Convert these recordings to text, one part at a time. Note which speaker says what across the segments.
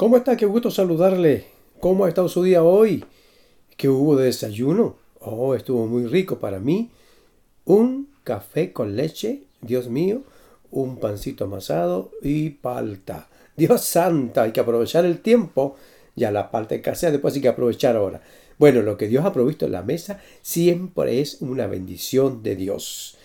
Speaker 1: ¿Cómo está? Qué gusto saludarle. ¿Cómo ha estado su día hoy? ¿Qué hubo de desayuno? Oh, estuvo muy rico para mí. Un café con leche, Dios mío, un pancito amasado y palta. Dios santa, hay que aprovechar el tiempo. Ya la palta escasea, después hay que aprovechar ahora. Bueno, lo que Dios ha provisto en la mesa siempre es una bendición de Dios.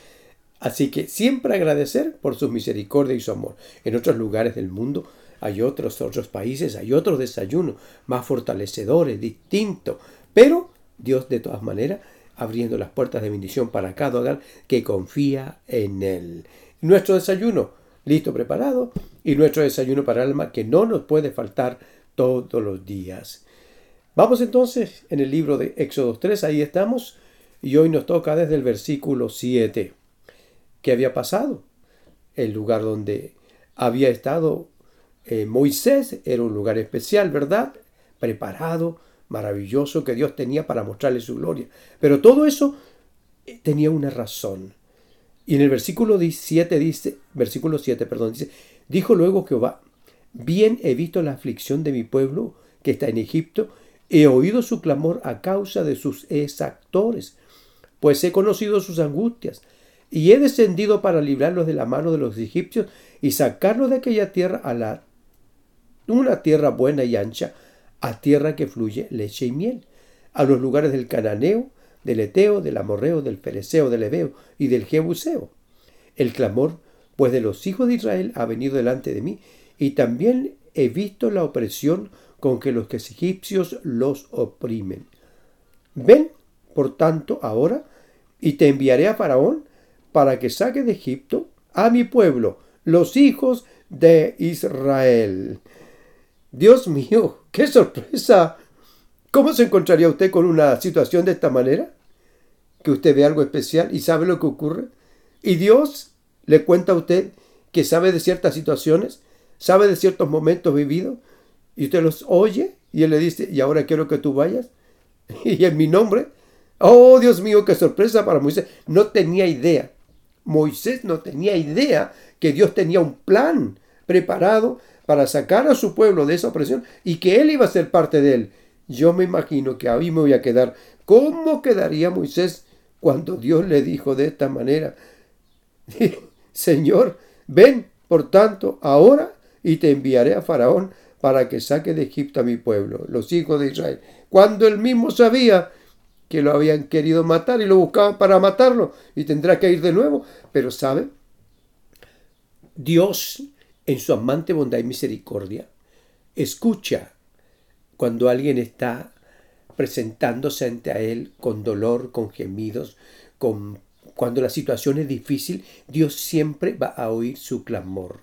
Speaker 1: Así que siempre agradecer por su misericordia y su amor. En otros lugares del mundo hay otros, otros países, hay otros desayunos más fortalecedores, distintos. Pero Dios de todas maneras abriendo las puertas de bendición para cada hogar que confía en Él. Nuestro desayuno listo, preparado, y nuestro desayuno para el alma que no nos puede faltar todos los días. Vamos entonces en el libro de Éxodo 3, ahí estamos, y hoy nos toca desde el versículo 7. ¿Qué había pasado? El lugar donde había estado eh, Moisés era un lugar especial, ¿verdad? Preparado, maravilloso que Dios tenía para mostrarle su gloria. Pero todo eso eh, tenía una razón. Y en el versículo 7 dice, versículo 7, perdón, dice, dijo luego Jehová, bien he visto la aflicción de mi pueblo que está en Egipto, he oído su clamor a causa de sus exactores, pues he conocido sus angustias, y he descendido para librarlos de la mano de los egipcios y sacarlos de aquella tierra a la una tierra buena y ancha, a tierra que fluye leche y miel, a los lugares del cananeo, del eteo, del amorreo, del fereceo, del ebeo y del jebuseo. El clamor, pues, de los hijos de Israel ha venido delante de mí, y también he visto la opresión con que los egipcios los oprimen. Ven, por tanto, ahora, y te enviaré a Faraón para que saque de Egipto a mi pueblo, los hijos de Israel. Dios mío, qué sorpresa. ¿Cómo se encontraría usted con una situación de esta manera? Que usted ve algo especial y sabe lo que ocurre. Y Dios le cuenta a usted que sabe de ciertas situaciones, sabe de ciertos momentos vividos, y usted los oye y él le dice, y ahora quiero que tú vayas. Y en mi nombre, oh Dios mío, qué sorpresa para Moisés. No tenía idea. Moisés no tenía idea que Dios tenía un plan preparado para sacar a su pueblo de esa opresión y que él iba a ser parte de él. Yo me imagino que ahí me voy a quedar. ¿Cómo quedaría Moisés cuando Dios le dijo de esta manera? Señor, ven, por tanto, ahora y te enviaré a Faraón para que saque de Egipto a mi pueblo, los hijos de Israel. Cuando él mismo sabía que lo habían querido matar y lo buscaban para matarlo y tendrá que ir de nuevo. Pero sabe, Dios en su amante bondad y misericordia, escucha cuando alguien está presentándose ante a Él con dolor, con gemidos, con, cuando la situación es difícil, Dios siempre va a oír su clamor.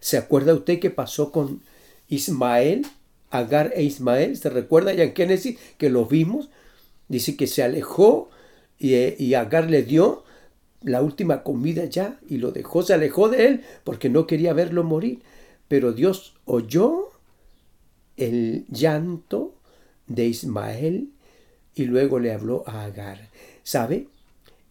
Speaker 1: ¿Se acuerda usted qué pasó con Ismael, Agar e Ismael? ¿Se recuerda ya en Génesis que lo vimos? Dice que se alejó y, y Agar le dio la última comida ya y lo dejó, se alejó de él porque no quería verlo morir. Pero Dios oyó el llanto de Ismael y luego le habló a Agar. ¿Sabe?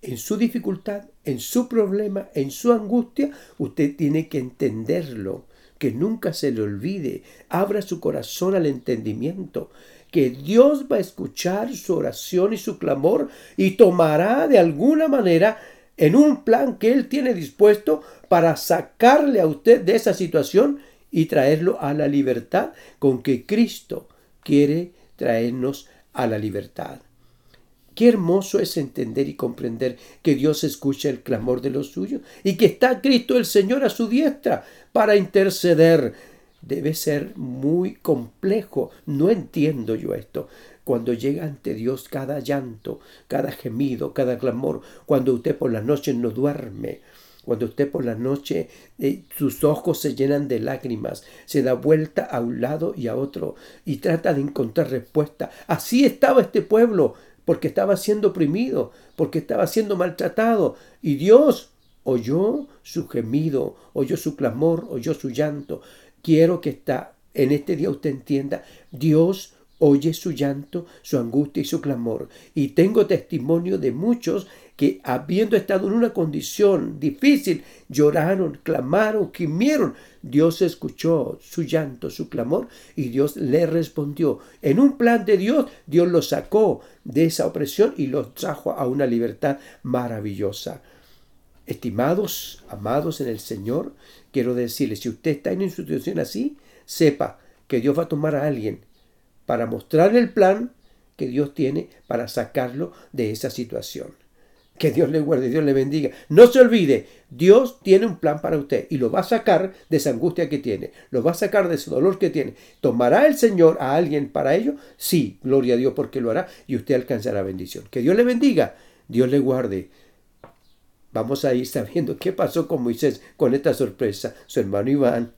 Speaker 1: En su dificultad, en su problema, en su angustia, usted tiene que entenderlo, que nunca se le olvide. Abra su corazón al entendimiento que Dios va a escuchar su oración y su clamor y tomará de alguna manera en un plan que Él tiene dispuesto para sacarle a usted de esa situación y traerlo a la libertad con que Cristo quiere traernos a la libertad. Qué hermoso es entender y comprender que Dios escucha el clamor de los suyos y que está Cristo el Señor a su diestra para interceder. Debe ser muy complejo. No entiendo yo esto cuando llega ante Dios cada llanto, cada gemido, cada clamor, cuando usted por la noche no duerme, cuando usted por la noche eh, sus ojos se llenan de lágrimas, se da vuelta a un lado y a otro y trata de encontrar respuesta. Así estaba este pueblo, porque estaba siendo oprimido, porque estaba siendo maltratado. Y Dios oyó su gemido, oyó su clamor, oyó su llanto. Quiero que está en este día usted entienda, Dios oye su llanto, su angustia y su clamor. Y tengo testimonio de muchos que habiendo estado en una condición difícil, lloraron, clamaron, gimieron. Dios escuchó su llanto, su clamor, y Dios le respondió. En un plan de Dios, Dios los sacó de esa opresión y los trajo a una libertad maravillosa. Estimados, amados en el Señor, quiero decirles, si usted está en una situación así, sepa que Dios va a tomar a alguien para mostrarle el plan que Dios tiene para sacarlo de esa situación. Que Dios le guarde, Dios le bendiga. No se olvide, Dios tiene un plan para usted y lo va a sacar de esa angustia que tiene, lo va a sacar de ese dolor que tiene. ¿Tomará el Señor a alguien para ello? Sí, gloria a Dios porque lo hará y usted alcanzará bendición. Que Dios le bendiga, Dios le guarde. Vamos a ir sabiendo qué pasó con Moisés con esta sorpresa. Su hermano Iván